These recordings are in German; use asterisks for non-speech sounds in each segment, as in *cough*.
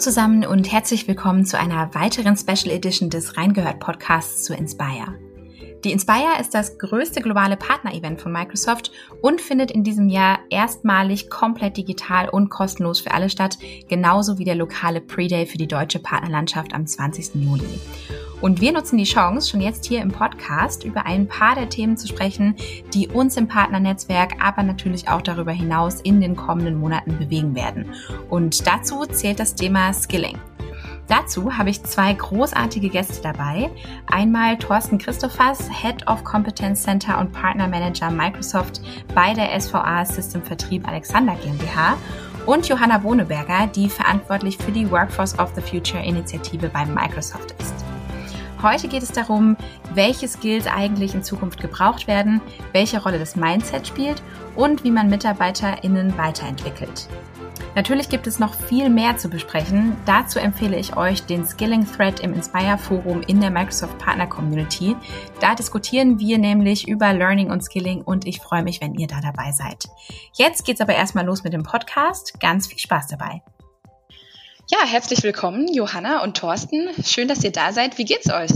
zusammen und herzlich willkommen zu einer weiteren Special Edition des Reingehört Podcasts zu Inspire. Die Inspire ist das größte globale Partner-Event von Microsoft und findet in diesem Jahr erstmalig komplett digital und kostenlos für alle statt, genauso wie der lokale Pre-Day für die deutsche Partnerlandschaft am 20. Juli. Und wir nutzen die Chance, schon jetzt hier im Podcast über ein paar der Themen zu sprechen, die uns im Partnernetzwerk, aber natürlich auch darüber hinaus in den kommenden Monaten bewegen werden. Und dazu zählt das Thema Skilling. Dazu habe ich zwei großartige Gäste dabei. Einmal Thorsten Christophers, Head of Competence Center und Partner Manager Microsoft bei der SVA System Vertrieb Alexander GmbH und Johanna Bohneberger, die verantwortlich für die Workforce of the Future Initiative bei Microsoft ist. Heute geht es darum, welche Skills eigentlich in Zukunft gebraucht werden, welche Rolle das Mindset spielt und wie man MitarbeiterInnen weiterentwickelt. Natürlich gibt es noch viel mehr zu besprechen. Dazu empfehle ich euch den Skilling Thread im Inspire Forum in der Microsoft Partner Community. Da diskutieren wir nämlich über Learning und Skilling und ich freue mich, wenn ihr da dabei seid. Jetzt geht's aber erstmal los mit dem Podcast. Ganz viel Spaß dabei. Ja, herzlich willkommen, Johanna und Thorsten. Schön, dass ihr da seid. Wie geht's euch?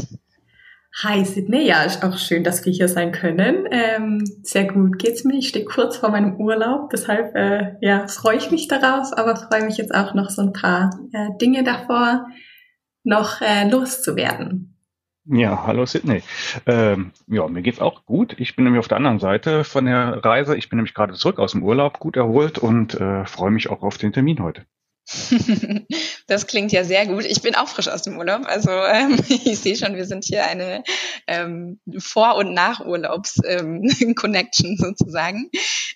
Hi Sydney, ja, ist auch schön, dass wir hier sein können. Ähm, sehr gut geht's mir. Ich stehe kurz vor meinem Urlaub, deshalb äh, ja, freue ich mich darauf, aber freue mich jetzt auch noch so ein paar äh, Dinge davor, noch äh, loszuwerden. Ja, hallo Sydney. Ähm, ja, mir geht's auch gut. Ich bin nämlich auf der anderen Seite von der Reise. Ich bin nämlich gerade zurück aus dem Urlaub, gut erholt und äh, freue mich auch auf den Termin heute. *laughs* das klingt ja sehr gut. Ich bin auch frisch aus dem Urlaub. Also ähm, *laughs* ich sehe schon, wir sind hier eine ähm, Vor- und Nach-Urlaubs-Connection ähm, *laughs* sozusagen.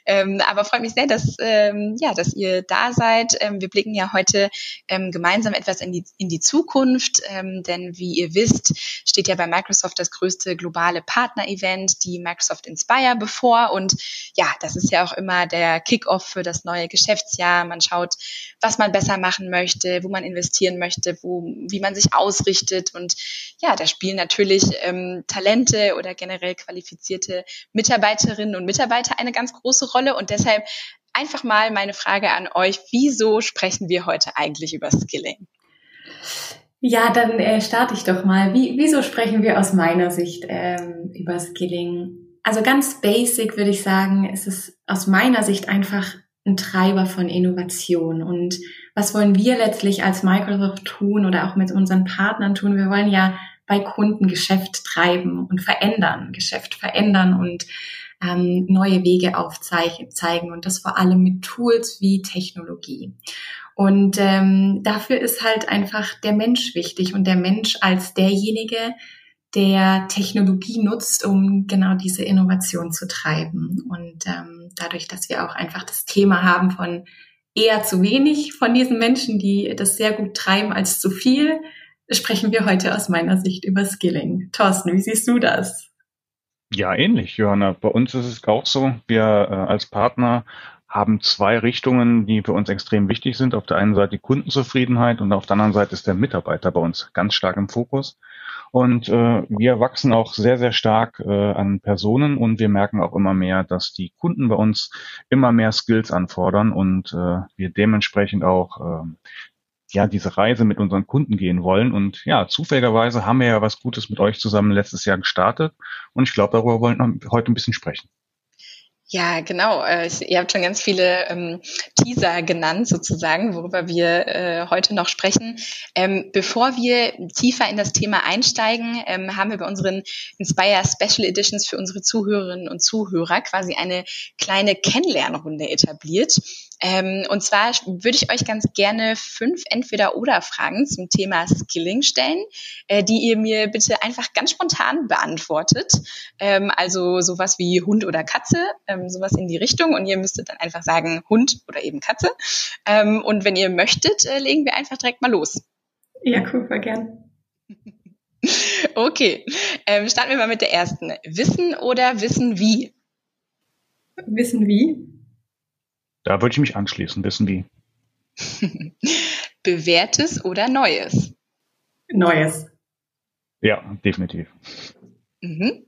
Ähm, aber freut mich sehr, dass, ähm, ja, dass ihr da seid. Ähm, wir blicken ja heute gemeinsam etwas in die, in die Zukunft, denn wie ihr wisst, steht ja bei Microsoft das größte globale Partner-Event, die Microsoft Inspire, bevor. Und ja, das ist ja auch immer der Kick-off für das neue Geschäftsjahr. Man schaut, was man besser machen möchte, wo man investieren möchte, wo, wie man sich ausrichtet. Und ja, da spielen natürlich ähm, Talente oder generell qualifizierte Mitarbeiterinnen und Mitarbeiter eine ganz große Rolle. Und deshalb einfach mal meine Frage an euch, wieso sprechen wir heute eigentlich über Skilling? Ja, dann äh, starte ich doch mal. Wie, wieso sprechen wir aus meiner Sicht ähm, über Skilling? Also ganz basic würde ich sagen, ist es aus meiner Sicht einfach ein Treiber von Innovation. Und was wollen wir letztlich als Microsoft tun oder auch mit unseren Partnern tun? Wir wollen ja bei Kunden Geschäft treiben und verändern, Geschäft verändern und ähm, neue Wege aufzeigen und das vor allem mit Tools wie Technologie. Und ähm, dafür ist halt einfach der Mensch wichtig und der Mensch als derjenige, der Technologie nutzt, um genau diese Innovation zu treiben. Und ähm, dadurch, dass wir auch einfach das Thema haben von eher zu wenig von diesen Menschen, die das sehr gut treiben, als zu viel, sprechen wir heute aus meiner Sicht über Skilling. Thorsten, wie siehst du das? Ja, ähnlich, Johanna. Bei uns ist es auch so, wir äh, als Partner haben zwei Richtungen, die für uns extrem wichtig sind. Auf der einen Seite die Kundenzufriedenheit und auf der anderen Seite ist der Mitarbeiter bei uns ganz stark im Fokus. Und äh, wir wachsen auch sehr, sehr stark äh, an Personen und wir merken auch immer mehr, dass die Kunden bei uns immer mehr Skills anfordern und äh, wir dementsprechend auch äh, ja diese Reise mit unseren Kunden gehen wollen. Und ja, zufälligerweise haben wir ja was Gutes mit euch zusammen letztes Jahr gestartet und ich glaube, darüber wollen wir heute ein bisschen sprechen. Ja, genau. Äh, ihr habt schon ganz viele ähm, Teaser genannt, sozusagen, worüber wir äh, heute noch sprechen. Ähm, bevor wir tiefer in das Thema einsteigen, ähm, haben wir bei unseren Inspire Special Editions für unsere Zuhörerinnen und Zuhörer quasi eine kleine Kennenlernrunde etabliert. Ähm, und zwar würde ich euch ganz gerne fünf Entweder-Oder-Fragen zum Thema Skilling stellen, äh, die ihr mir bitte einfach ganz spontan beantwortet. Ähm, also sowas wie Hund oder Katze, ähm, sowas in die Richtung. Und ihr müsstet dann einfach sagen Hund oder eben Katze. Ähm, und wenn ihr möchtet, äh, legen wir einfach direkt mal los. Ja, cool, gern. *laughs* Okay, ähm, starten wir mal mit der ersten. Wissen oder wissen wie? Wissen wie? Da würde ich mich anschließen, wissen wie. *laughs* Bewährtes oder Neues? Neues. Ja, definitiv. Mhm.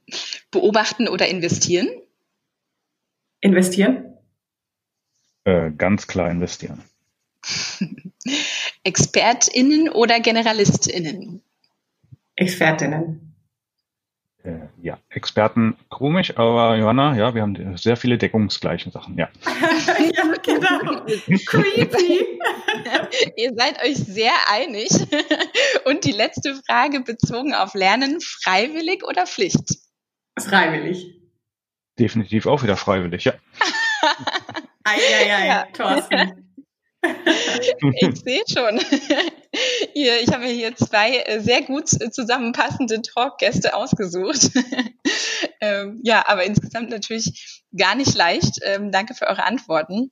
Beobachten oder investieren? Investieren. Äh, ganz klar investieren. *laughs* ExpertInnen oder GeneralistInnen? ExpertInnen. Äh, ja, Experten komisch, aber Johanna, ja, wir haben sehr viele deckungsgleiche Sachen, ja. *laughs* ja, genau. Creepy. *laughs* Ihr seid euch sehr einig. Und die letzte Frage bezogen auf Lernen, freiwillig oder Pflicht? Freiwillig. Definitiv auch wieder freiwillig, ja. Eieiei, *laughs* ja. Thorsten. ich sehe schon. *laughs* ich habe mir hier zwei äh, sehr gut zusammenpassende Talkgäste ausgesucht. *laughs* Ähm, ja, aber insgesamt natürlich gar nicht leicht. Ähm, danke für eure Antworten.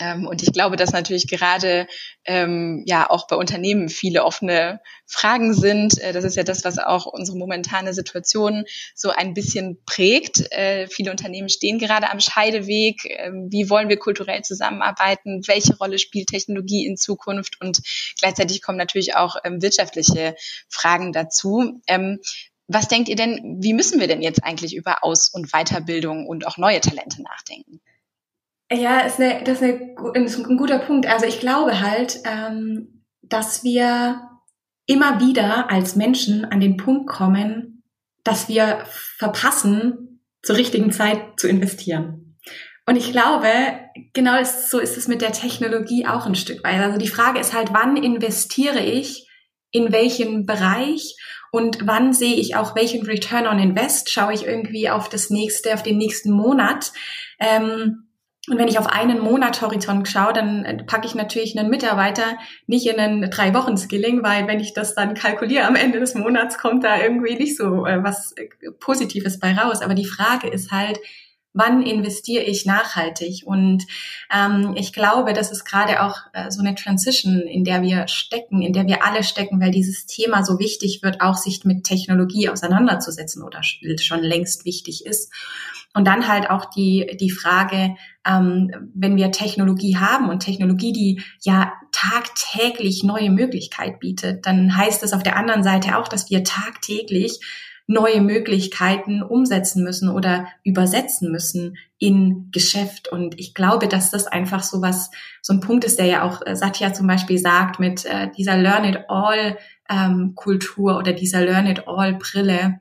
Ähm, und ich glaube, dass natürlich gerade ähm, ja auch bei Unternehmen viele offene Fragen sind. Äh, das ist ja das, was auch unsere momentane Situation so ein bisschen prägt. Äh, viele Unternehmen stehen gerade am Scheideweg. Ähm, wie wollen wir kulturell zusammenarbeiten? Welche Rolle spielt Technologie in Zukunft? Und gleichzeitig kommen natürlich auch ähm, wirtschaftliche Fragen dazu. Ähm, was denkt ihr denn, wie müssen wir denn jetzt eigentlich über Aus- und Weiterbildung und auch neue Talente nachdenken? Ja, ist eine, das, ist eine, ist ein guter Punkt. Also ich glaube halt, ähm, dass wir immer wieder als Menschen an den Punkt kommen, dass wir verpassen, zur richtigen Zeit zu investieren. Und ich glaube, genau ist, so ist es mit der Technologie auch ein Stück weit. Also die Frage ist halt, wann investiere ich in welchen Bereich und wann sehe ich auch welchen Return on Invest? Schaue ich irgendwie auf das nächste, auf den nächsten Monat? Ähm, und wenn ich auf einen Monat Horizont schaue, dann äh, packe ich natürlich einen Mitarbeiter nicht in einen drei Wochen Skilling, weil wenn ich das dann kalkuliere am Ende des Monats, kommt da irgendwie nicht so äh, was äh, Positives bei raus. Aber die Frage ist halt, wann investiere ich nachhaltig? Und ähm, ich glaube, das ist gerade auch äh, so eine Transition, in der wir stecken, in der wir alle stecken, weil dieses Thema so wichtig wird, auch sich mit Technologie auseinanderzusetzen oder schon längst wichtig ist. Und dann halt auch die, die Frage, ähm, wenn wir Technologie haben und Technologie, die ja tagtäglich neue Möglichkeit bietet, dann heißt das auf der anderen Seite auch, dass wir tagtäglich neue Möglichkeiten umsetzen müssen oder übersetzen müssen in Geschäft. Und ich glaube, dass das einfach so was, so ein Punkt ist, der ja auch äh, Satya zum Beispiel sagt mit äh, dieser Learn it all ähm, Kultur oder dieser Learn it all Brille.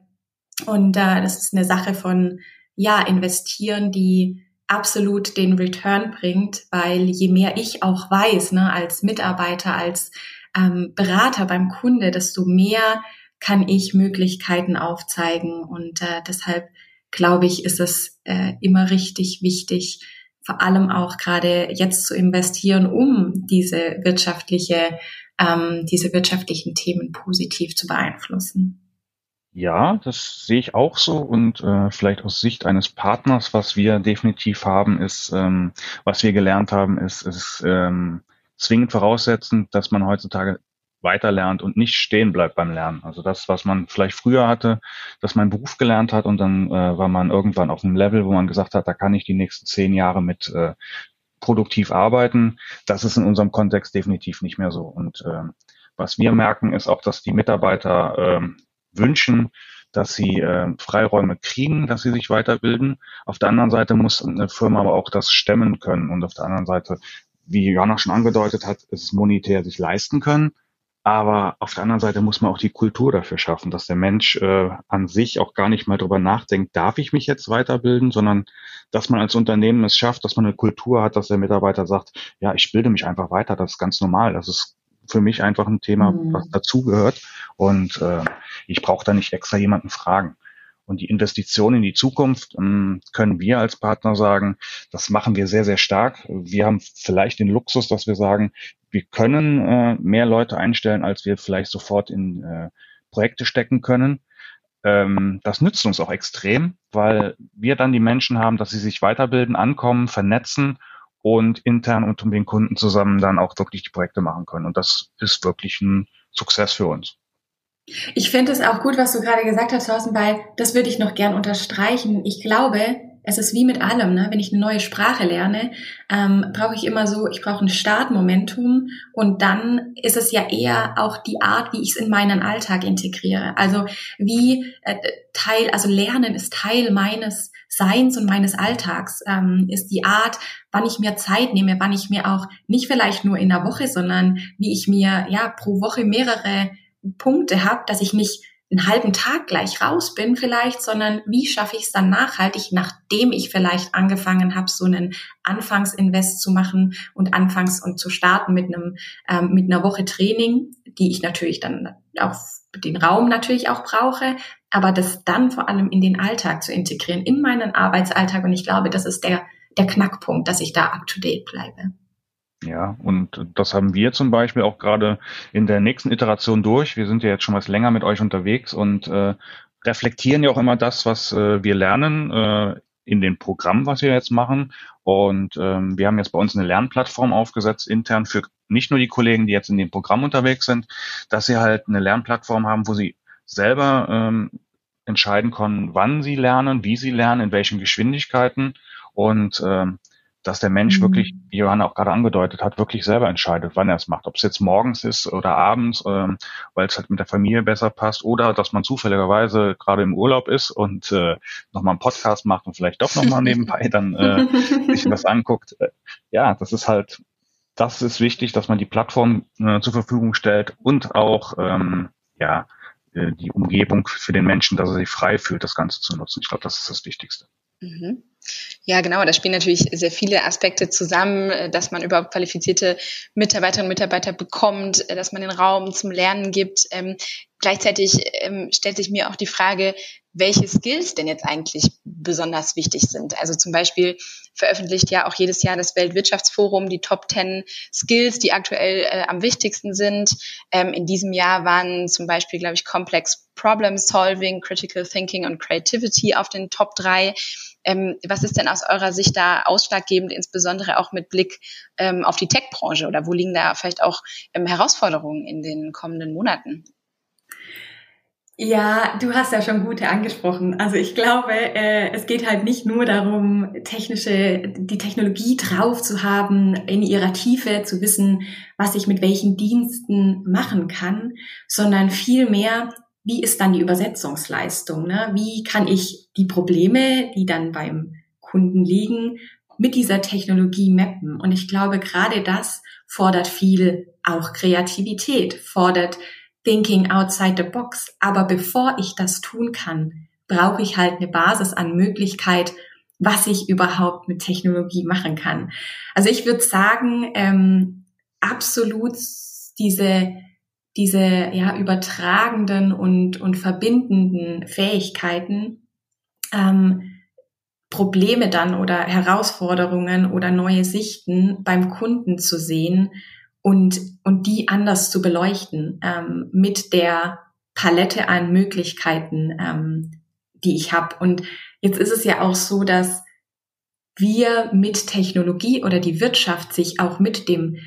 Und äh, das ist eine Sache von ja, investieren, die absolut den Return bringt, weil je mehr ich auch weiß, ne, als Mitarbeiter, als ähm, Berater beim Kunde, desto mehr kann ich Möglichkeiten aufzeigen. Und äh, deshalb glaube ich, ist es äh, immer richtig wichtig, vor allem auch gerade jetzt zu investieren, um diese wirtschaftliche, ähm, diese wirtschaftlichen Themen positiv zu beeinflussen. Ja, das sehe ich auch so und äh, vielleicht aus Sicht eines Partners, was wir definitiv haben, ist, ähm, was wir gelernt haben, ist, ist ähm, zwingend voraussetzend, dass man heutzutage weiter lernt und nicht stehen bleibt beim Lernen. Also das, was man vielleicht früher hatte, dass man Beruf gelernt hat und dann äh, war man irgendwann auf einem Level, wo man gesagt hat, da kann ich die nächsten zehn Jahre mit äh, produktiv arbeiten. Das ist in unserem Kontext definitiv nicht mehr so. Und äh, was wir merken, ist auch, dass die Mitarbeiter äh, wünschen, dass sie äh, Freiräume kriegen, dass sie sich weiterbilden. Auf der anderen Seite muss eine Firma aber auch das stemmen können. Und auf der anderen Seite, wie Jana schon angedeutet hat, es monetär sich leisten können. Aber auf der anderen Seite muss man auch die Kultur dafür schaffen, dass der Mensch äh, an sich auch gar nicht mal drüber nachdenkt, darf ich mich jetzt weiterbilden, sondern dass man als Unternehmen es schafft, dass man eine Kultur hat, dass der Mitarbeiter sagt, ja, ich bilde mich einfach weiter, das ist ganz normal, das ist für mich einfach ein Thema, mhm. was dazugehört. Und äh, ich brauche da nicht extra jemanden fragen. Und die Investition in die Zukunft ähm, können wir als Partner sagen, das machen wir sehr, sehr stark. Wir haben vielleicht den Luxus, dass wir sagen, wir können äh, mehr Leute einstellen, als wir vielleicht sofort in äh, Projekte stecken können. Ähm, das nützt uns auch extrem, weil wir dann die Menschen haben, dass sie sich weiterbilden, ankommen, vernetzen und intern und um den Kunden zusammen dann auch wirklich die Projekte machen können. Und das ist wirklich ein Success für uns. Ich finde es auch gut, was du gerade gesagt hast, Thorsten, weil das würde ich noch gern unterstreichen. Ich glaube, es ist wie mit allem, ne? wenn ich eine neue Sprache lerne, ähm, brauche ich immer so, ich brauche ein Startmomentum und dann ist es ja eher auch die Art, wie ich es in meinen Alltag integriere. Also wie äh, Teil, also Lernen ist Teil meines Seins und meines Alltags, ähm, ist die Art, wann ich mir Zeit nehme, wann ich mir auch nicht vielleicht nur in der Woche, sondern wie ich mir ja pro Woche mehrere Punkte habe, dass ich nicht einen halben Tag gleich raus bin vielleicht, sondern wie schaffe ich es dann nachhaltig, nachdem ich vielleicht angefangen habe, so einen Anfangsinvest zu machen und anfangs und zu starten mit einem ähm, mit einer Woche Training, die ich natürlich dann auf den Raum natürlich auch brauche, aber das dann vor allem in den Alltag zu integrieren, in meinen Arbeitsalltag. Und ich glaube, das ist der der Knackpunkt, dass ich da up to date bleibe. Ja, und das haben wir zum Beispiel auch gerade in der nächsten Iteration durch. Wir sind ja jetzt schon was länger mit euch unterwegs und äh, reflektieren ja auch immer das, was äh, wir lernen äh, in den Programmen, was wir jetzt machen. Und ähm, wir haben jetzt bei uns eine Lernplattform aufgesetzt, intern für nicht nur die Kollegen, die jetzt in dem Programm unterwegs sind, dass sie halt eine Lernplattform haben, wo sie selber ähm, entscheiden können, wann sie lernen, wie sie lernen, in welchen Geschwindigkeiten. Und ähm, dass der Mensch mhm. wirklich, wie Johanna auch gerade angedeutet hat, wirklich selber entscheidet, wann er es macht. Ob es jetzt morgens ist oder abends, ähm, weil es halt mit der Familie besser passt oder dass man zufälligerweise gerade im Urlaub ist und äh, nochmal einen Podcast macht und vielleicht doch nochmal nebenbei dann äh, sich was *laughs* anguckt. Äh, ja, das ist halt, das ist wichtig, dass man die Plattform äh, zur Verfügung stellt und auch ähm, ja äh, die Umgebung für den Menschen, dass er sich frei fühlt, das Ganze zu nutzen. Ich glaube, das ist das Wichtigste. Mhm. Ja, genau. Da spielen natürlich sehr viele Aspekte zusammen, äh, dass man überhaupt qualifizierte Mitarbeiterinnen und Mitarbeiter bekommt, äh, dass man den Raum zum Lernen gibt. Ähm, gleichzeitig ähm, stellt sich mir auch die Frage, welche Skills denn jetzt eigentlich besonders wichtig sind. Also zum Beispiel veröffentlicht ja auch jedes Jahr das Weltwirtschaftsforum die Top 10 Skills, die aktuell äh, am wichtigsten sind. Ähm, in diesem Jahr waren zum Beispiel, glaube ich, Complex Problem Solving, Critical Thinking und Creativity auf den Top 3. Ähm, was ist denn aus eurer Sicht da ausschlaggebend, insbesondere auch mit Blick ähm, auf die Tech-Branche oder wo liegen da vielleicht auch ähm, Herausforderungen in den kommenden Monaten? Ja, du hast ja schon gute angesprochen. Also ich glaube, äh, es geht halt nicht nur darum, technische, die Technologie drauf zu haben, in ihrer Tiefe zu wissen, was ich mit welchen Diensten machen kann, sondern vielmehr wie ist dann die Übersetzungsleistung? Ne? Wie kann ich die Probleme, die dann beim Kunden liegen, mit dieser Technologie mappen? Und ich glaube, gerade das fordert viel auch Kreativität, fordert Thinking outside the box. Aber bevor ich das tun kann, brauche ich halt eine Basis an Möglichkeit, was ich überhaupt mit Technologie machen kann. Also ich würde sagen, ähm, absolut diese diese ja übertragenden und und verbindenden Fähigkeiten ähm, Probleme dann oder Herausforderungen oder neue Sichten beim Kunden zu sehen und und die anders zu beleuchten ähm, mit der Palette an Möglichkeiten, ähm, die ich habe. Und jetzt ist es ja auch so, dass wir mit Technologie oder die Wirtschaft sich auch mit dem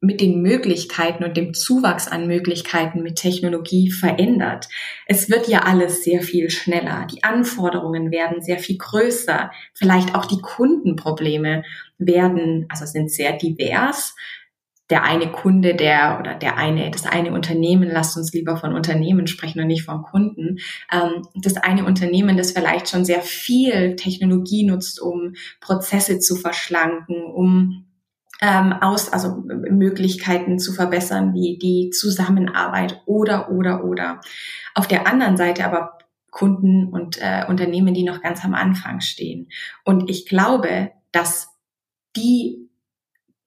mit den Möglichkeiten und dem Zuwachs an Möglichkeiten mit Technologie verändert. Es wird ja alles sehr viel schneller. Die Anforderungen werden sehr viel größer. Vielleicht auch die Kundenprobleme werden, also sind sehr divers. Der eine Kunde, der oder der eine, das eine Unternehmen, lasst uns lieber von Unternehmen sprechen und nicht von Kunden. Ähm, das eine Unternehmen, das vielleicht schon sehr viel Technologie nutzt, um Prozesse zu verschlanken, um ähm, aus, also Möglichkeiten zu verbessern, wie die Zusammenarbeit oder, oder, oder. Auf der anderen Seite aber Kunden und äh, Unternehmen, die noch ganz am Anfang stehen. Und ich glaube, dass die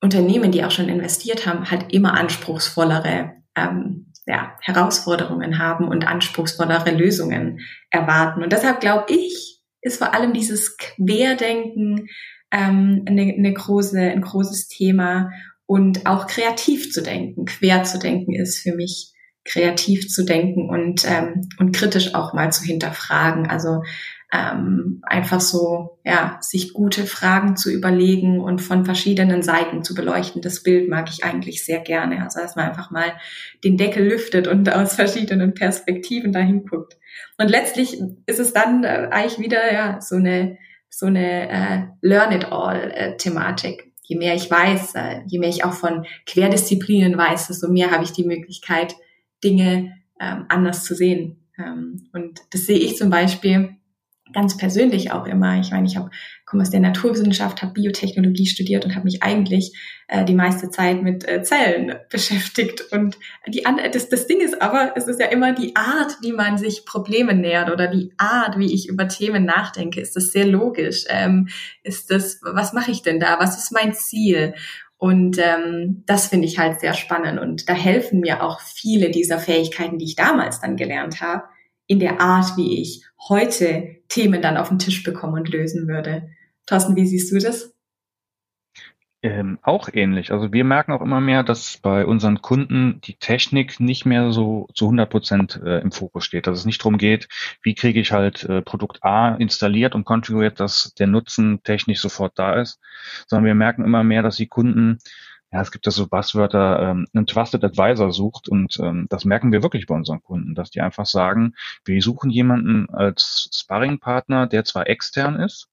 Unternehmen, die auch schon investiert haben, halt immer anspruchsvollere ähm, ja, Herausforderungen haben und anspruchsvollere Lösungen erwarten. Und deshalb glaube ich, ist vor allem dieses Querdenken, ähm, eine, eine große, ein großes Thema und auch kreativ zu denken, quer zu denken ist für mich kreativ zu denken und ähm, und kritisch auch mal zu hinterfragen. Also ähm, einfach so, ja, sich gute Fragen zu überlegen und von verschiedenen Seiten zu beleuchten. Das Bild mag ich eigentlich sehr gerne. Also, dass man einfach mal den Deckel lüftet und *laughs* aus verschiedenen Perspektiven dahin guckt. Und letztlich ist es dann äh, eigentlich wieder, ja, so eine so eine äh, Learn-it-all-Thematik. Äh, je mehr ich weiß, äh, je mehr ich auch von Querdisziplinen weiß, desto mehr habe ich die Möglichkeit, Dinge ähm, anders zu sehen. Ähm, und das sehe ich zum Beispiel ganz persönlich auch immer. Ich meine, ich habe komme aus der Naturwissenschaft, habe Biotechnologie studiert und habe mich eigentlich äh, die meiste Zeit mit äh, Zellen beschäftigt. Und die das, das Ding ist aber, es ist ja immer die Art, wie man sich Probleme nähert oder die Art, wie ich über Themen nachdenke. Ist das sehr logisch? Ähm, ist das, was mache ich denn da? Was ist mein Ziel? Und ähm, das finde ich halt sehr spannend. Und da helfen mir auch viele dieser Fähigkeiten, die ich damals dann gelernt habe, in der Art, wie ich heute Themen dann auf den Tisch bekommen und lösen würde. Thorsten, wie siehst du das? Ähm, auch ähnlich. Also wir merken auch immer mehr, dass bei unseren Kunden die Technik nicht mehr so zu 100 Prozent äh, im Fokus steht. Dass es nicht darum geht, wie kriege ich halt äh, Produkt A installiert und konfiguriert, dass der Nutzen technisch sofort da ist, sondern wir merken immer mehr, dass die Kunden ja, es gibt ja so Buzzwörter, ähm, einen Trusted Advisor sucht und ähm, das merken wir wirklich bei unseren Kunden, dass die einfach sagen, wir suchen jemanden als Sparringpartner, der zwar extern ist,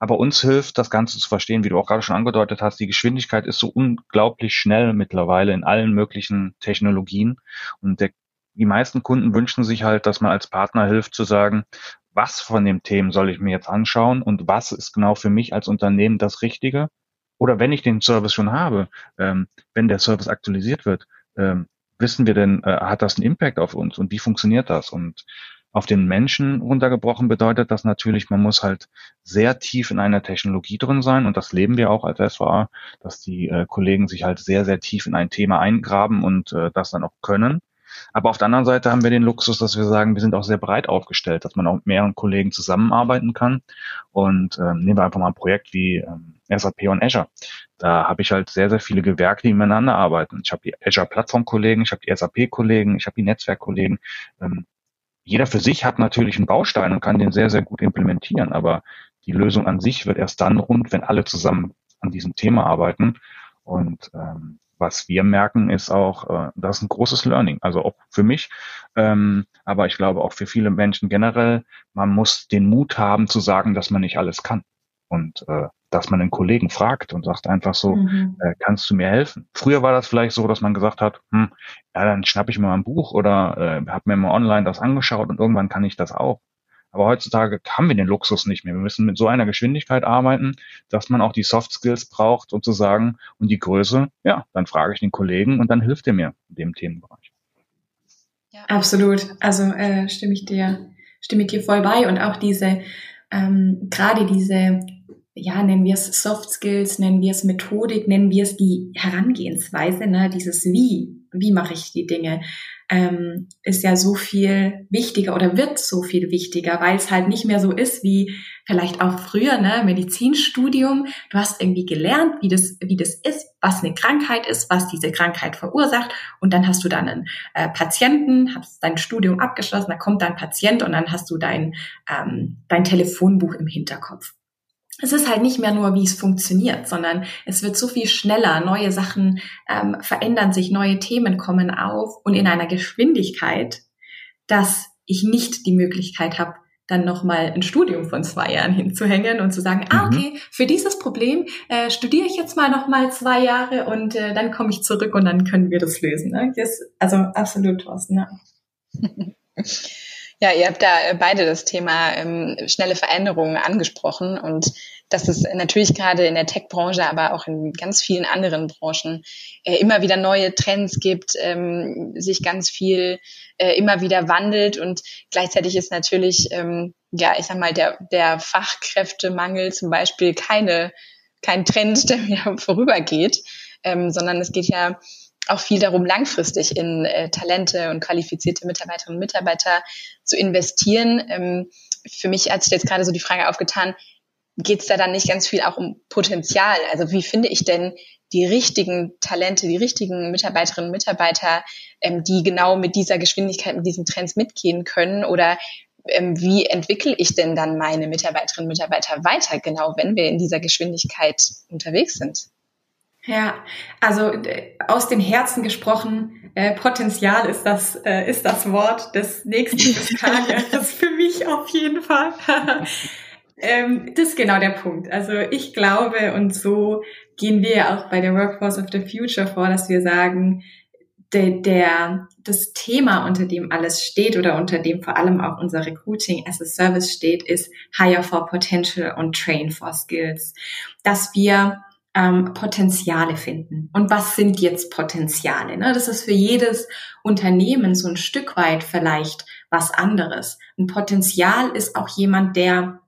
aber uns hilft, das Ganze zu verstehen, wie du auch gerade schon angedeutet hast. Die Geschwindigkeit ist so unglaublich schnell mittlerweile in allen möglichen Technologien und der, die meisten Kunden wünschen sich halt, dass man als Partner hilft zu sagen, was von dem Themen soll ich mir jetzt anschauen und was ist genau für mich als Unternehmen das Richtige oder wenn ich den Service schon habe, ähm, wenn der Service aktualisiert wird, ähm, wissen wir denn, äh, hat das einen Impact auf uns und wie funktioniert das? Und auf den Menschen runtergebrochen bedeutet das natürlich, man muss halt sehr tief in einer Technologie drin sein und das leben wir auch als SVA, dass die äh, Kollegen sich halt sehr, sehr tief in ein Thema eingraben und äh, das dann auch können. Aber auf der anderen Seite haben wir den Luxus, dass wir sagen, wir sind auch sehr breit aufgestellt, dass man auch mit mehreren Kollegen zusammenarbeiten kann. Und ähm, nehmen wir einfach mal ein Projekt wie ähm, SAP und Azure. Da habe ich halt sehr, sehr viele Gewerke, die miteinander arbeiten. Ich habe die Azure-Plattform-Kollegen, ich habe die SAP-Kollegen, ich habe die Netzwerkkollegen. Ähm, jeder für sich hat natürlich einen Baustein und kann den sehr, sehr gut implementieren, aber die Lösung an sich wird erst dann rund, wenn alle zusammen an diesem Thema arbeiten. Und ähm, was wir merken, ist auch, äh, das ist ein großes Learning. Also auch für mich, ähm, aber ich glaube auch für viele Menschen generell, man muss den Mut haben zu sagen, dass man nicht alles kann. Und äh, dass man einen Kollegen fragt und sagt einfach so, mhm. äh, kannst du mir helfen? Früher war das vielleicht so, dass man gesagt hat, hm, ja, dann schnapp ich mir mal ein Buch oder äh, habe mir mal online das angeschaut und irgendwann kann ich das auch. Aber heutzutage haben wir den Luxus nicht mehr. Wir müssen mit so einer Geschwindigkeit arbeiten, dass man auch die Soft Skills braucht, sozusagen, und die Größe. Ja, dann frage ich den Kollegen und dann hilft er mir in dem Themenbereich. Ja. Absolut. Also äh, stimme ich dir, stimme ich dir voll bei und auch diese ähm, gerade diese ja, nennen wir es Soft Skills, nennen wir es Methodik, nennen wir es die Herangehensweise, ne, dieses Wie, wie mache ich die Dinge, ähm, ist ja so viel wichtiger oder wird so viel wichtiger, weil es halt nicht mehr so ist wie vielleicht auch früher, ne, Medizinstudium. Du hast irgendwie gelernt, wie das, wie das ist, was eine Krankheit ist, was diese Krankheit verursacht, und dann hast du dann einen äh, Patienten, hast dein Studium abgeschlossen, da kommt dein Patient und dann hast du dein ähm, dein Telefonbuch im Hinterkopf es ist halt nicht mehr nur, wie es funktioniert, sondern es wird so viel schneller. Neue Sachen ähm, verändern sich, neue Themen kommen auf und in einer Geschwindigkeit, dass ich nicht die Möglichkeit habe, dann nochmal ein Studium von zwei Jahren hinzuhängen und zu sagen, ah, mhm. okay, für dieses Problem äh, studiere ich jetzt mal nochmal zwei Jahre und äh, dann komme ich zurück und dann können wir das lösen. Ne? Das, also absolut, Thorsten. Ne? *laughs* Ja, ihr habt da äh, beide das Thema ähm, schnelle Veränderungen angesprochen und dass es natürlich gerade in der Tech-Branche, aber auch in ganz vielen anderen Branchen äh, immer wieder neue Trends gibt, ähm, sich ganz viel äh, immer wieder wandelt und gleichzeitig ist natürlich, ähm, ja, ich sag mal, der, der Fachkräftemangel zum Beispiel keine, kein Trend, *laughs* der mir vorübergeht, ähm, sondern es geht ja auch viel darum, langfristig in äh, Talente und qualifizierte Mitarbeiterinnen und Mitarbeiter zu investieren. Ähm, für mich hat sich jetzt gerade so die Frage aufgetan, geht es da dann nicht ganz viel auch um Potenzial? Also wie finde ich denn die richtigen Talente, die richtigen Mitarbeiterinnen und Mitarbeiter, ähm, die genau mit dieser Geschwindigkeit, mit diesen Trends mitgehen können? Oder ähm, wie entwickle ich denn dann meine Mitarbeiterinnen und Mitarbeiter weiter, genau wenn wir in dieser Geschwindigkeit unterwegs sind? Ja, also aus dem Herzen gesprochen, äh, Potenzial ist das, äh, ist das Wort des nächsten *laughs* Fiskaljahres für mich auf jeden Fall. *laughs* ähm, das ist genau der Punkt. Also ich glaube und so gehen wir auch bei der Workforce of the Future vor, dass wir sagen, der, der, das Thema, unter dem alles steht oder unter dem vor allem auch unser Recruiting as a Service steht, ist Hire for Potential und Train for Skills. Dass wir ähm, Potenziale finden. Und was sind jetzt Potenziale? Ne? Das ist für jedes Unternehmen so ein Stück weit vielleicht was anderes. Ein Potenzial ist auch jemand, der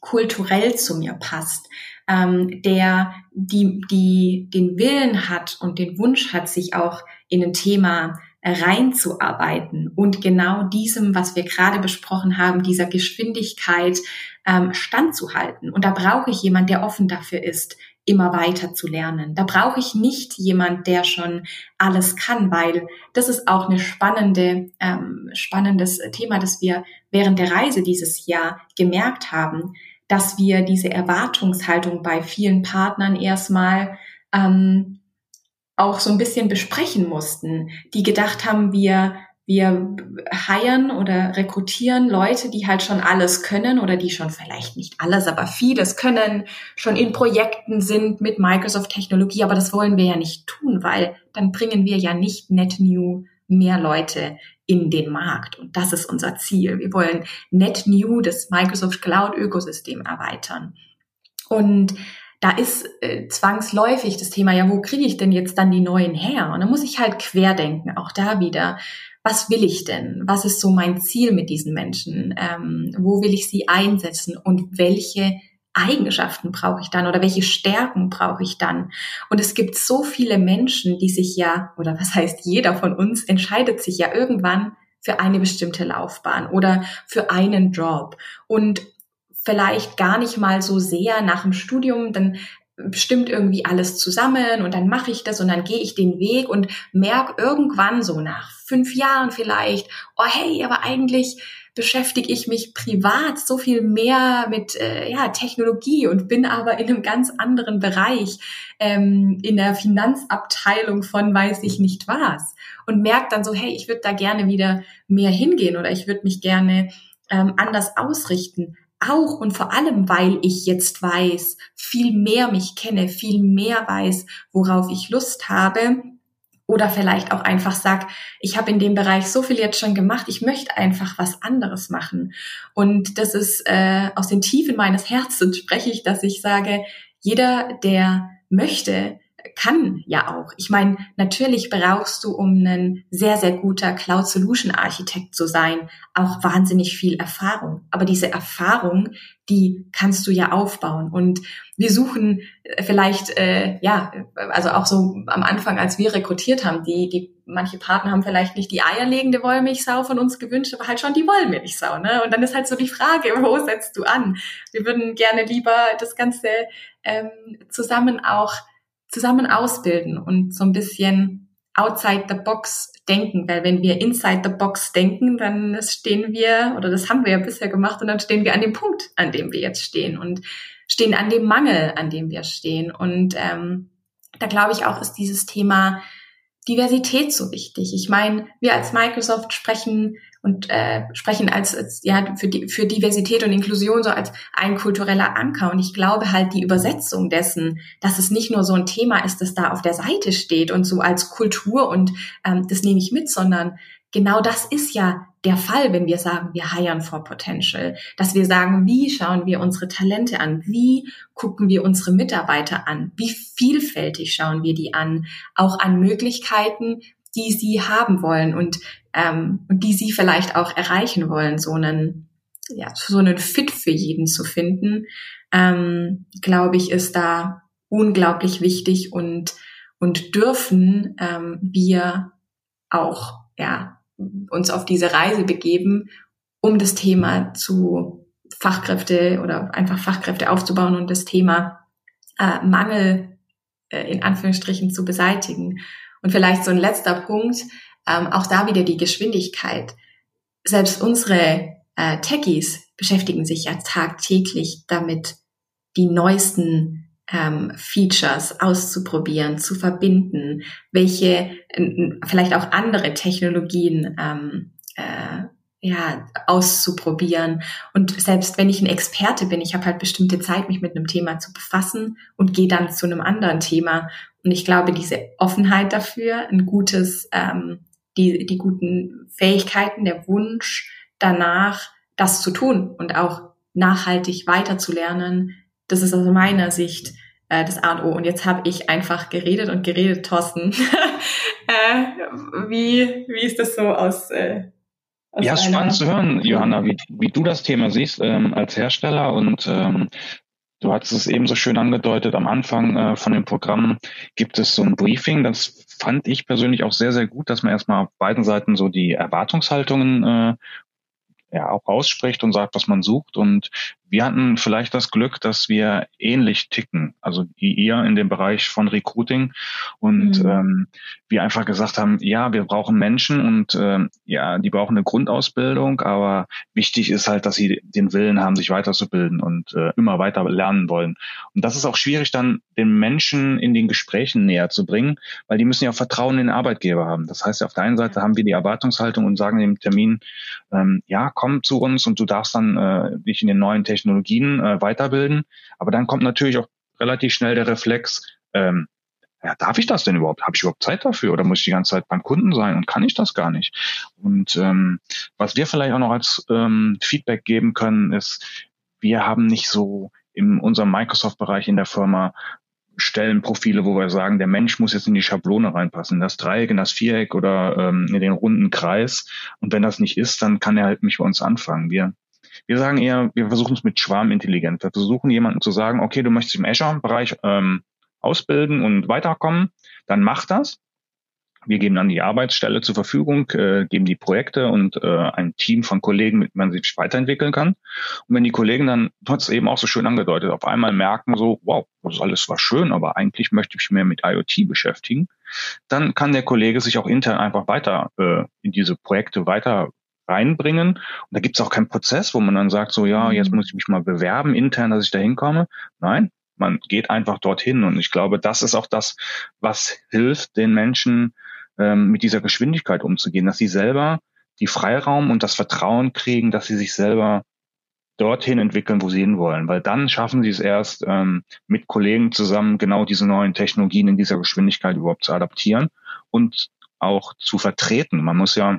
kulturell zu mir passt, ähm, der die, die den Willen hat und den Wunsch hat, sich auch in ein Thema reinzuarbeiten und genau diesem, was wir gerade besprochen haben, dieser Geschwindigkeit ähm, standzuhalten. Und da brauche ich jemand, der offen dafür ist, immer weiter zu lernen. Da brauche ich nicht jemand, der schon alles kann, weil das ist auch eine spannende, ähm, spannendes Thema, das wir während der Reise dieses Jahr gemerkt haben, dass wir diese Erwartungshaltung bei vielen Partnern erstmal ähm, auch so ein bisschen besprechen mussten, die gedacht haben, wir wir heiern oder rekrutieren Leute, die halt schon alles können oder die schon vielleicht nicht alles, aber vieles können, schon in Projekten sind mit Microsoft-Technologie. Aber das wollen wir ja nicht tun, weil dann bringen wir ja nicht net new mehr Leute in den Markt. Und das ist unser Ziel. Wir wollen net new das Microsoft Cloud-Ökosystem erweitern. Und da ist äh, zwangsläufig das Thema, ja, wo kriege ich denn jetzt dann die neuen her? Und dann muss ich halt querdenken, auch da wieder was will ich denn? Was ist so mein Ziel mit diesen Menschen? Ähm, wo will ich sie einsetzen? Und welche Eigenschaften brauche ich dann oder welche Stärken brauche ich dann? Und es gibt so viele Menschen, die sich ja, oder was heißt jeder von uns, entscheidet sich ja irgendwann für eine bestimmte Laufbahn oder für einen Job. Und vielleicht gar nicht mal so sehr nach dem Studium, dann stimmt irgendwie alles zusammen und dann mache ich das und dann gehe ich den Weg und merke irgendwann so nach fünf Jahren vielleicht, oh hey, aber eigentlich beschäftige ich mich privat so viel mehr mit äh, ja, Technologie und bin aber in einem ganz anderen Bereich, ähm, in der Finanzabteilung von weiß ich nicht was. Und merke dann so, hey, ich würde da gerne wieder mehr hingehen oder ich würde mich gerne ähm, anders ausrichten auch und vor allem, weil ich jetzt weiß, viel mehr mich kenne, viel mehr weiß, worauf ich Lust habe. Oder vielleicht auch einfach sag, ich habe in dem Bereich so viel jetzt schon gemacht, ich möchte einfach was anderes machen. Und das ist äh, aus den Tiefen meines Herzens spreche ich, dass ich sage, jeder, der möchte, kann ja auch. Ich meine, natürlich brauchst du, um ein sehr, sehr guter Cloud Solution Architekt zu sein, auch wahnsinnig viel Erfahrung. Aber diese Erfahrung, die kannst du ja aufbauen. Und wir suchen äh, vielleicht, äh, ja, also auch so am Anfang, als wir rekrutiert haben, die, die manche Partner haben vielleicht nicht die eierlegende Wollmilchsau von uns gewünscht, aber halt schon die Wollmilchsau. Ne? Und dann ist halt so die Frage, wo setzt du an? Wir würden gerne lieber das Ganze ähm, zusammen auch zusammen ausbilden und so ein bisschen outside the box denken, weil wenn wir inside the box denken, dann stehen wir, oder das haben wir ja bisher gemacht, und dann stehen wir an dem Punkt, an dem wir jetzt stehen und stehen an dem Mangel, an dem wir stehen. Und ähm, da glaube ich auch, ist dieses Thema Diversität so wichtig. Ich meine, wir als Microsoft sprechen und äh, sprechen als, als ja für die für Diversität und Inklusion so als ein kultureller Anker. Und ich glaube halt die Übersetzung dessen, dass es nicht nur so ein Thema ist, das da auf der Seite steht und so als Kultur und ähm, das nehme ich mit, sondern genau das ist ja der Fall, wenn wir sagen, wir hiren for potential, dass wir sagen, wie schauen wir unsere Talente an, wie gucken wir unsere Mitarbeiter an, wie vielfältig schauen wir die an, auch an Möglichkeiten, die sie haben wollen und, ähm, die sie vielleicht auch erreichen wollen, so einen, ja, so einen Fit für jeden zu finden, ähm, glaube ich, ist da unglaublich wichtig und, und dürfen ähm, wir auch, ja, uns auf diese Reise begeben, um das Thema zu Fachkräfte oder einfach Fachkräfte aufzubauen und das Thema äh, Mangel äh, in Anführungsstrichen zu beseitigen. Und vielleicht so ein letzter Punkt, ähm, auch da wieder die Geschwindigkeit. Selbst unsere äh, Techies beschäftigen sich ja tagtäglich damit, die neuesten ähm, Features auszuprobieren, zu verbinden, welche äh, vielleicht auch andere Technologien ähm, äh, ja, auszuprobieren. Und selbst wenn ich ein Experte bin, ich habe halt bestimmte Zeit, mich mit einem Thema zu befassen und gehe dann zu einem anderen Thema Und ich glaube, diese Offenheit dafür, ein gutes, ähm, die, die guten Fähigkeiten, der Wunsch danach, das zu tun und auch nachhaltig weiterzulernen, das ist aus meiner Sicht äh, das A und O. Und jetzt habe ich einfach geredet und geredet, Thorsten. *laughs* äh, wie, wie ist das so aus, äh, aus ja, spannend zu hören, Johanna, wie, wie du das Thema siehst ähm, als Hersteller und ähm, Du hattest es eben so schön angedeutet, am Anfang äh, von dem Programm gibt es so ein Briefing. Das fand ich persönlich auch sehr, sehr gut, dass man erstmal auf beiden Seiten so die Erwartungshaltungen äh, ja auch ausspricht und sagt, was man sucht. Und wir hatten vielleicht das Glück, dass wir ähnlich ticken, also wie ihr in dem Bereich von Recruiting und mhm. ähm, wir einfach gesagt haben, ja, wir brauchen Menschen und ähm, ja, die brauchen eine Grundausbildung, aber wichtig ist halt, dass sie den Willen haben, sich weiterzubilden und äh, immer weiter lernen wollen. Und das ist auch schwierig, dann den Menschen in den Gesprächen näher zu bringen, weil die müssen ja auch Vertrauen in den Arbeitgeber haben. Das heißt, auf der einen Seite haben wir die Erwartungshaltung und sagen im Termin, ähm, ja, komm zu uns und du darfst dann äh, dich in den neuen Technologien äh, weiterbilden. Aber dann kommt natürlich auch relativ schnell der Reflex, ähm, ja, darf ich das denn überhaupt? Habe ich überhaupt Zeit dafür oder muss ich die ganze Zeit beim Kunden sein und kann ich das gar nicht? Und ähm, was wir vielleicht auch noch als ähm, Feedback geben können, ist, wir haben nicht so in unserem Microsoft-Bereich in der Firma Stellenprofile, wo wir sagen, der Mensch muss jetzt in die Schablone reinpassen, das Dreieck, in das Viereck oder ähm, in den runden Kreis. Und wenn das nicht ist, dann kann er halt nicht bei uns anfangen. Wir, wir sagen eher, wir versuchen es mit Schwarmintelligenz. Wir versuchen jemanden zu sagen, okay, du möchtest im Azure-Bereich ähm, ausbilden und weiterkommen, dann mach das. Wir geben dann die Arbeitsstelle zur Verfügung, äh, geben die Projekte und äh, ein Team von Kollegen, mit dem man sich weiterentwickeln kann. Und wenn die Kollegen dann, es eben auch so schön angedeutet, auf einmal merken so, wow, das alles war schön, aber eigentlich möchte ich mich mehr mit IoT beschäftigen, dann kann der Kollege sich auch intern einfach weiter äh, in diese Projekte weiter reinbringen. Und da gibt es auch keinen Prozess, wo man dann sagt, so ja, jetzt mhm. muss ich mich mal bewerben intern, dass ich da hinkomme. Nein, man geht einfach dorthin. Und ich glaube, das ist auch das, was hilft den Menschen, ähm, mit dieser Geschwindigkeit umzugehen, dass sie selber die Freiraum und das Vertrauen kriegen, dass sie sich selber dorthin entwickeln, wo sie hinwollen. Weil dann schaffen sie es erst, ähm, mit Kollegen zusammen genau diese neuen Technologien in dieser Geschwindigkeit überhaupt zu adaptieren und auch zu vertreten. Man muss ja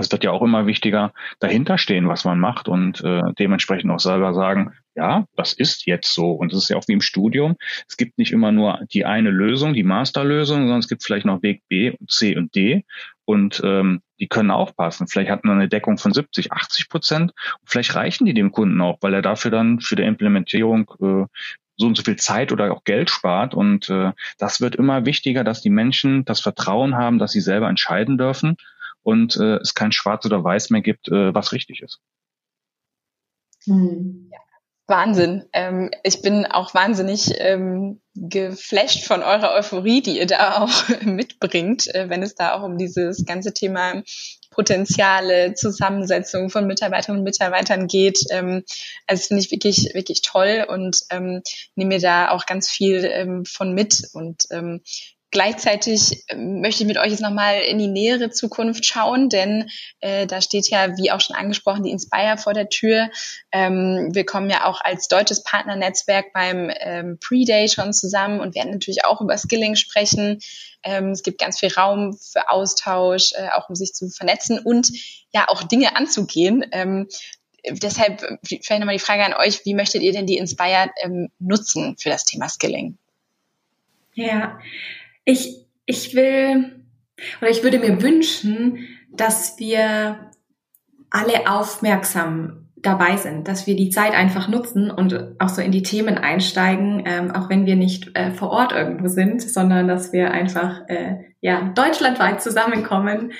es wird ja auch immer wichtiger, dahinter stehen, was man macht und äh, dementsprechend auch selber sagen, ja, das ist jetzt so. Und das ist ja auch wie im Studium. Es gibt nicht immer nur die eine Lösung, die Masterlösung, sondern es gibt vielleicht noch Weg B, C und D. Und ähm, die können auch passen. Vielleicht hat man eine Deckung von 70, 80 Prozent. Vielleicht reichen die dem Kunden auch, weil er dafür dann für die Implementierung äh, so und so viel Zeit oder auch Geld spart. Und äh, das wird immer wichtiger, dass die Menschen das Vertrauen haben, dass sie selber entscheiden dürfen und äh, es kein Schwarz oder Weiß mehr gibt, äh, was richtig ist. Hm. Ja. Wahnsinn. Ähm, ich bin auch wahnsinnig ähm, geflasht von eurer Euphorie, die ihr da auch *laughs* mitbringt, äh, wenn es da auch um dieses ganze Thema Potenziale, Zusammensetzung von Mitarbeiterinnen und Mitarbeitern geht. Ähm, also das finde ich wirklich, wirklich toll und ähm, nehme mir da auch ganz viel ähm, von mit. Und ähm, Gleichzeitig ähm, möchte ich mit euch jetzt nochmal in die nähere Zukunft schauen, denn äh, da steht ja, wie auch schon angesprochen, die Inspire vor der Tür. Ähm, wir kommen ja auch als deutsches Partnernetzwerk beim ähm, Pre-Day schon zusammen und werden natürlich auch über Skilling sprechen. Ähm, es gibt ganz viel Raum für Austausch, äh, auch um sich zu vernetzen und ja auch Dinge anzugehen. Ähm, deshalb vielleicht nochmal die Frage an euch, wie möchtet ihr denn die Inspire ähm, nutzen für das Thema Skilling? Ja, ich, ich will oder ich würde mir wünschen, dass wir alle aufmerksam dabei sind, dass wir die Zeit einfach nutzen und auch so in die Themen einsteigen, ähm, auch wenn wir nicht äh, vor Ort irgendwo sind, sondern dass wir einfach äh, ja deutschlandweit zusammenkommen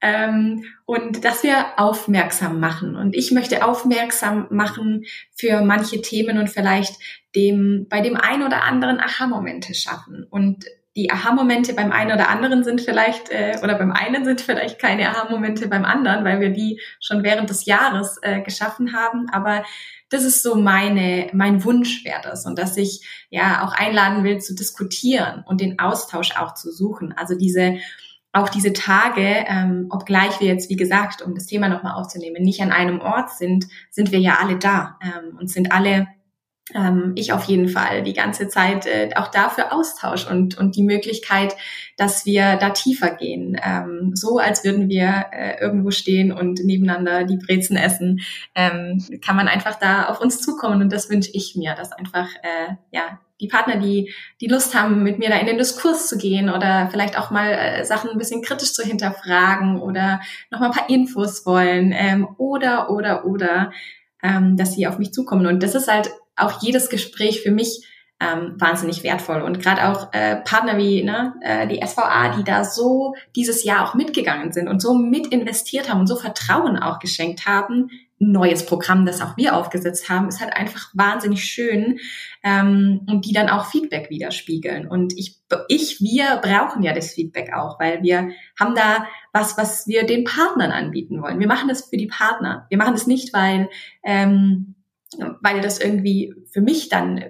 ähm, und dass wir aufmerksam machen. Und ich möchte aufmerksam machen für manche Themen und vielleicht dem bei dem einen oder anderen Aha-Momente schaffen und die Aha-Momente beim einen oder anderen sind vielleicht, äh, oder beim einen sind vielleicht keine Aha-Momente beim anderen, weil wir die schon während des Jahres äh, geschaffen haben. Aber das ist so meine, mein Wunsch wäre das und dass ich ja auch einladen will zu diskutieren und den Austausch auch zu suchen. Also diese, auch diese Tage, ähm, obgleich wir jetzt, wie gesagt, um das Thema nochmal aufzunehmen, nicht an einem Ort sind, sind wir ja alle da ähm, und sind alle ähm, ich auf jeden Fall die ganze Zeit äh, auch dafür Austausch und, und die Möglichkeit, dass wir da tiefer gehen. Ähm, so als würden wir äh, irgendwo stehen und nebeneinander die Brezen essen, ähm, kann man einfach da auf uns zukommen und das wünsche ich mir, dass einfach äh, ja die Partner, die die Lust haben, mit mir da in den Diskurs zu gehen oder vielleicht auch mal äh, Sachen ein bisschen kritisch zu hinterfragen oder noch mal ein paar Infos wollen ähm, oder oder oder ähm, dass sie auf mich zukommen und das ist halt auch jedes Gespräch für mich ähm, wahnsinnig wertvoll. Und gerade auch äh, Partner wie ne, äh, die SVA, die da so dieses Jahr auch mitgegangen sind und so mit investiert haben und so Vertrauen auch geschenkt haben, neues Programm, das auch wir aufgesetzt haben, ist halt einfach wahnsinnig schön ähm, und die dann auch Feedback widerspiegeln. Und ich, ich, wir brauchen ja das Feedback auch, weil wir haben da was, was wir den Partnern anbieten wollen. Wir machen das für die Partner. Wir machen das nicht, weil ähm, weil das irgendwie für mich dann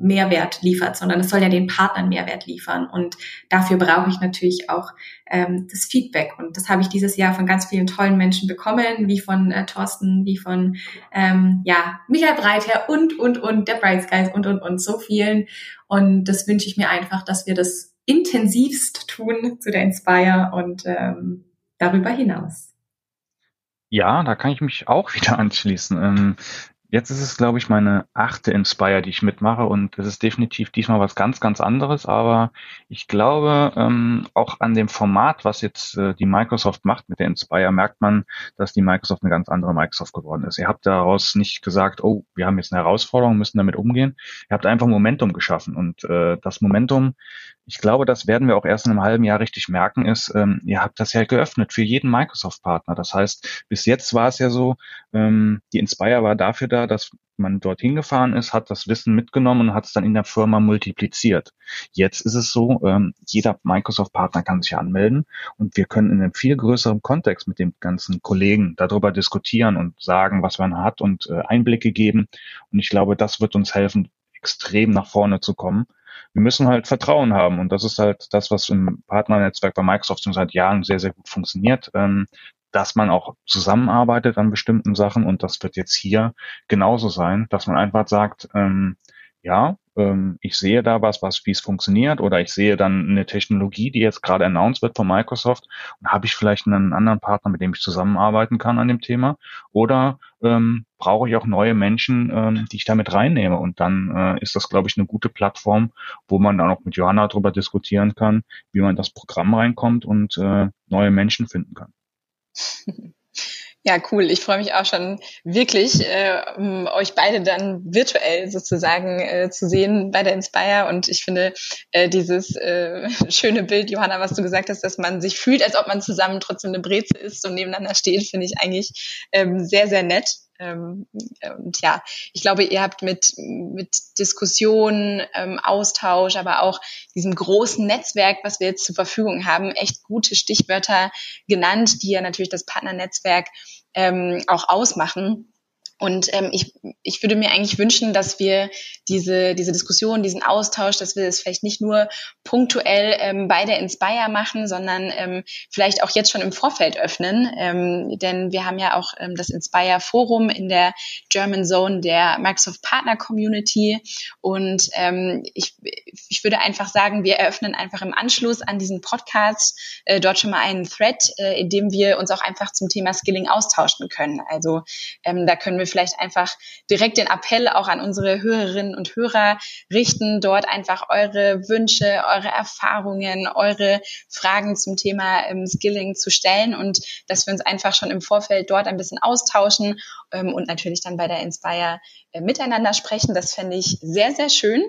Mehrwert liefert, sondern es soll ja den Partnern Mehrwert liefern. Und dafür brauche ich natürlich auch ähm, das Feedback. Und das habe ich dieses Jahr von ganz vielen tollen Menschen bekommen, wie von äh, Thorsten, wie von ähm, ja Michael Breither und und und der Bright Skies und und und so vielen. Und das wünsche ich mir einfach, dass wir das intensivst tun zu der Inspire und ähm, darüber hinaus. Ja, da kann ich mich auch *laughs* wieder anschließen. Jetzt ist es, glaube ich, meine achte Inspire, die ich mitmache und es ist definitiv diesmal was ganz, ganz anderes, aber ich glaube, ähm, auch an dem Format, was jetzt äh, die Microsoft macht mit der Inspire, merkt man, dass die Microsoft eine ganz andere Microsoft geworden ist. Ihr habt daraus nicht gesagt, oh, wir haben jetzt eine Herausforderung, müssen damit umgehen. Ihr habt einfach Momentum geschaffen und äh, das Momentum ich glaube, das werden wir auch erst in einem halben Jahr richtig merken, ist, ähm, ihr habt das ja geöffnet für jeden Microsoft-Partner. Das heißt, bis jetzt war es ja so, ähm, die Inspire war dafür da, dass man dorthin gefahren ist, hat das Wissen mitgenommen und hat es dann in der Firma multipliziert. Jetzt ist es so, ähm, jeder Microsoft-Partner kann sich anmelden und wir können in einem viel größeren Kontext mit den ganzen Kollegen darüber diskutieren und sagen, was man hat und äh, Einblicke geben. Und ich glaube, das wird uns helfen, extrem nach vorne zu kommen wir müssen halt Vertrauen haben. Und das ist halt das, was im Partnernetzwerk bei Microsoft schon seit Jahren sehr, sehr gut funktioniert, ähm, dass man auch zusammenarbeitet an bestimmten Sachen. Und das wird jetzt hier genauso sein, dass man einfach sagt, ähm, ja, ähm, ich sehe da was, was wie es funktioniert, oder ich sehe dann eine Technologie, die jetzt gerade announced wird von Microsoft, und habe ich vielleicht einen anderen Partner, mit dem ich zusammenarbeiten kann an dem Thema, oder ähm, brauche ich auch neue Menschen, ähm, die ich damit reinnehme, und dann äh, ist das, glaube ich, eine gute Plattform, wo man dann auch mit Johanna darüber diskutieren kann, wie man das Programm reinkommt und äh, neue Menschen finden kann. *laughs* Ja, cool. Ich freue mich auch schon wirklich, äh, um euch beide dann virtuell sozusagen äh, zu sehen bei der Inspire. Und ich finde äh, dieses äh, *laughs* schöne Bild, Johanna, was du gesagt hast, dass man sich fühlt, als ob man zusammen trotzdem eine Breze ist und nebeneinander steht, finde ich eigentlich ähm, sehr, sehr nett. Ähm, und ja, ich glaube, ihr habt mit, mit Diskussion, ähm, Austausch, aber auch diesem großen Netzwerk, was wir jetzt zur Verfügung haben, echt gute Stichwörter genannt, die ja natürlich das Partnernetzwerk ähm, auch ausmachen. Und ähm, ich, ich würde mir eigentlich wünschen, dass wir diese, diese Diskussion, diesen Austausch, dass wir es vielleicht nicht nur punktuell ähm, bei der Inspire machen, sondern ähm, vielleicht auch jetzt schon im Vorfeld öffnen. Ähm, denn wir haben ja auch ähm, das Inspire Forum in der German Zone der Microsoft Partner Community. Und ähm, ich, ich würde einfach sagen, wir eröffnen einfach im Anschluss an diesen Podcast äh, dort schon mal einen Thread, äh, in dem wir uns auch einfach zum Thema Skilling austauschen können. Also ähm, da können wir vielleicht einfach direkt den Appell auch an unsere Hörerinnen und Hörer richten, dort einfach eure Wünsche, eure Erfahrungen, eure Fragen zum Thema ähm, Skilling zu stellen und dass wir uns einfach schon im Vorfeld dort ein bisschen austauschen ähm, und natürlich dann bei der Inspire äh, miteinander sprechen. Das fände ich sehr, sehr schön.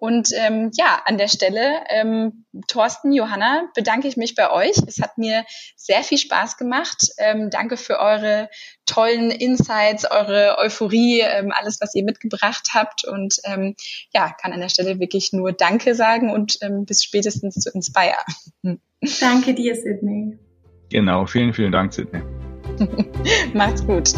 Und ähm, ja, an der Stelle, ähm, Thorsten, Johanna, bedanke ich mich bei euch. Es hat mir sehr viel Spaß gemacht. Ähm, danke für eure tollen Insights, eure Euphorie, ähm, alles, was ihr mitgebracht habt. Und ähm, ja, kann an der Stelle wirklich nur Danke sagen und ähm, bis spätestens zu Inspire. *laughs* Danke dir, Sydney. Genau, vielen, vielen Dank, Sydney. *laughs* Macht's gut.